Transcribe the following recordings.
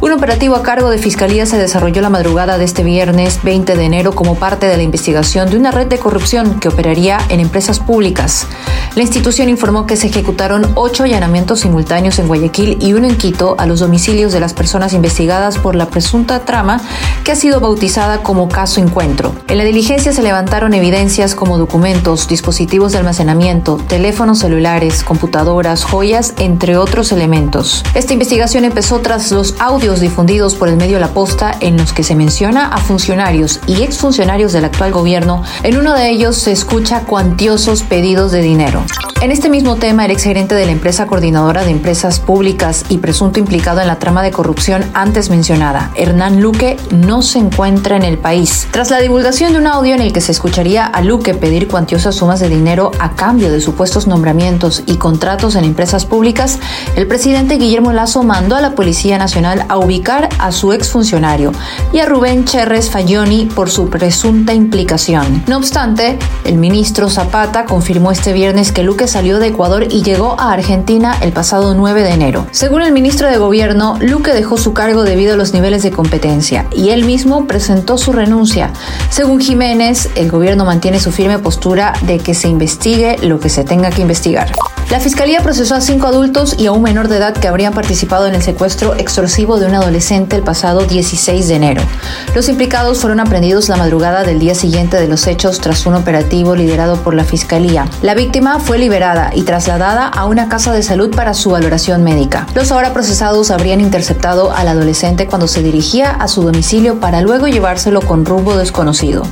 Un operativo a cargo de Fiscalía se desarrolló la madrugada de este viernes 20 de enero como parte de la investigación de una red de corrupción que operaría en empresas públicas. La institución informó que se ejecutaron ocho allanamientos simultáneos en Guayaquil y uno en Quito a los domicilios de las personas investigadas por la presunta trama que ha sido bautizada como caso encuentro. En la diligencia se levantaron evidencias como documentos, dispositivos de almacenamiento, teléfonos celulares, computadoras, joyas, entre otros elementos. Esta investigación empezó tras los audios difundidos por el medio La Posta en los que se menciona a funcionarios y exfuncionarios del actual gobierno. En uno de ellos se escucha cuantiosos pedidos de dinero. En este mismo tema, el exgerente de la empresa coordinadora de empresas públicas y presunto implicado en la trama de corrupción antes mencionada, Hernán Luque, no se encuentra en el país. Tras la divulgación de un audio en el que se escucharía a Luque pedir cuantiosas sumas de dinero a cambio de supuestos nombramientos y contratos en empresas públicas, el presidente Guillermo Lazo mandó a la Policía Nacional a ubicar a su exfuncionario y a Rubén Cherres Fayoni por su presunta implicación. No obstante, el ministro Zapata confirmó este viernes que Luque salió de Ecuador y llegó a Argentina el pasado 9 de enero. Según el ministro de Gobierno, Luque dejó su cargo debido a los niveles de competencia y él mismo presentó su renuncia. Según Jiménez, el gobierno mantiene su firme postura de que se investigue lo que se tenga que investigar. La fiscalía procesó a cinco adultos y a un menor de edad que habrían participado en el secuestro extorsivo de un adolescente el pasado 16 de enero. Los implicados fueron aprendidos la madrugada del día siguiente de los hechos tras un operativo liderado por la fiscalía. La víctima fue liberada y trasladada a una casa de salud para su valoración médica. Los ahora procesados habrían interceptado al adolescente cuando se dirigía a su domicilio para luego llevárselo con rumbo desconocido.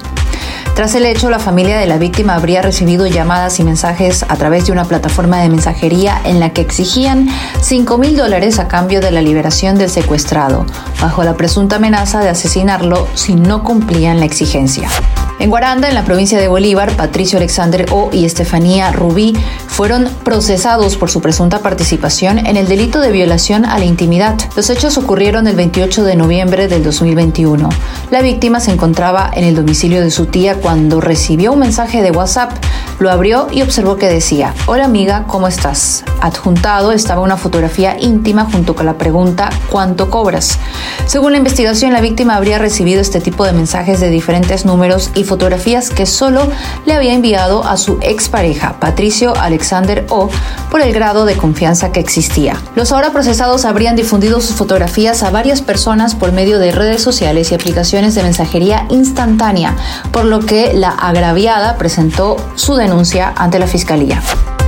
Tras el hecho, la familia de la víctima habría recibido llamadas y mensajes a través de una plataforma de mensajería en la que exigían 5 mil dólares a cambio de la liberación del secuestrado, bajo la presunta amenaza de asesinarlo si no cumplían la exigencia. En Guaranda, en la provincia de Bolívar, Patricio Alexander O y Estefanía Rubí fueron procesados por su presunta participación en el delito de violación a la intimidad. Los hechos ocurrieron el 28 de noviembre del 2021. La víctima se encontraba en el domicilio de su tía cuando recibió un mensaje de WhatsApp. Lo abrió y observó que decía, Hola amiga, ¿cómo estás? Adjuntado estaba una fotografía íntima junto con la pregunta ¿cuánto cobras? Según la investigación, la víctima habría recibido este tipo de mensajes de diferentes números y fotografías que solo le había enviado a su expareja, Patricio Alexander O, por el grado de confianza que existía. Los ahora procesados habrían difundido sus fotografías a varias personas por medio de redes sociales y aplicaciones de mensajería instantánea, por lo que la agraviada presentó su denuncia ante la fiscalía.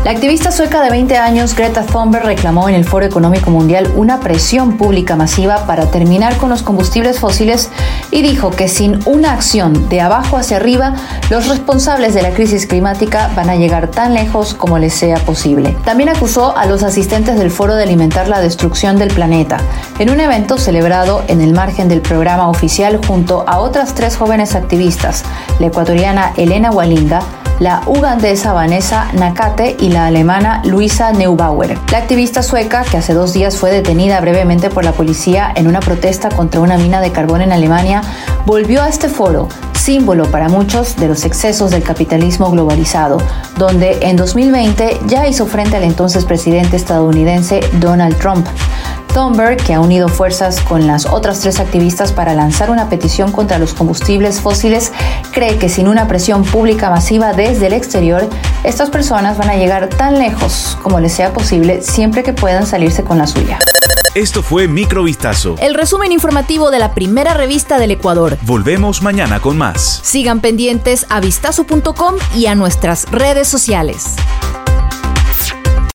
La activista sueca de 20 años Greta Thunberg reclamó en el Foro Económico Mundial una presión pública masiva para terminar con los combustibles fósiles y dijo que sin una acción de abajo hacia arriba, los responsables de la crisis climática van a llegar tan lejos como les sea posible. También acusó a los asistentes del foro de alimentar la destrucción del planeta, en un evento celebrado en el margen del programa oficial junto a otras tres jóvenes activistas, la ecuatoriana Elena Walinga, la ugandesa Vanessa Nakate y la alemana Luisa Neubauer. La activista sueca, que hace dos días fue detenida brevemente por la policía en una protesta contra una mina de carbón en Alemania, volvió a este foro símbolo para muchos de los excesos del capitalismo globalizado, donde en 2020 ya hizo frente al entonces presidente estadounidense Donald Trump. Thunberg, que ha unido fuerzas con las otras tres activistas para lanzar una petición contra los combustibles fósiles, cree que sin una presión pública masiva desde el exterior, estas personas van a llegar tan lejos como les sea posible siempre que puedan salirse con la suya. Esto fue Microvistazo. El resumen informativo de la primera revista del Ecuador. Volvemos mañana con más. Sigan pendientes a vistazo.com y a nuestras redes sociales.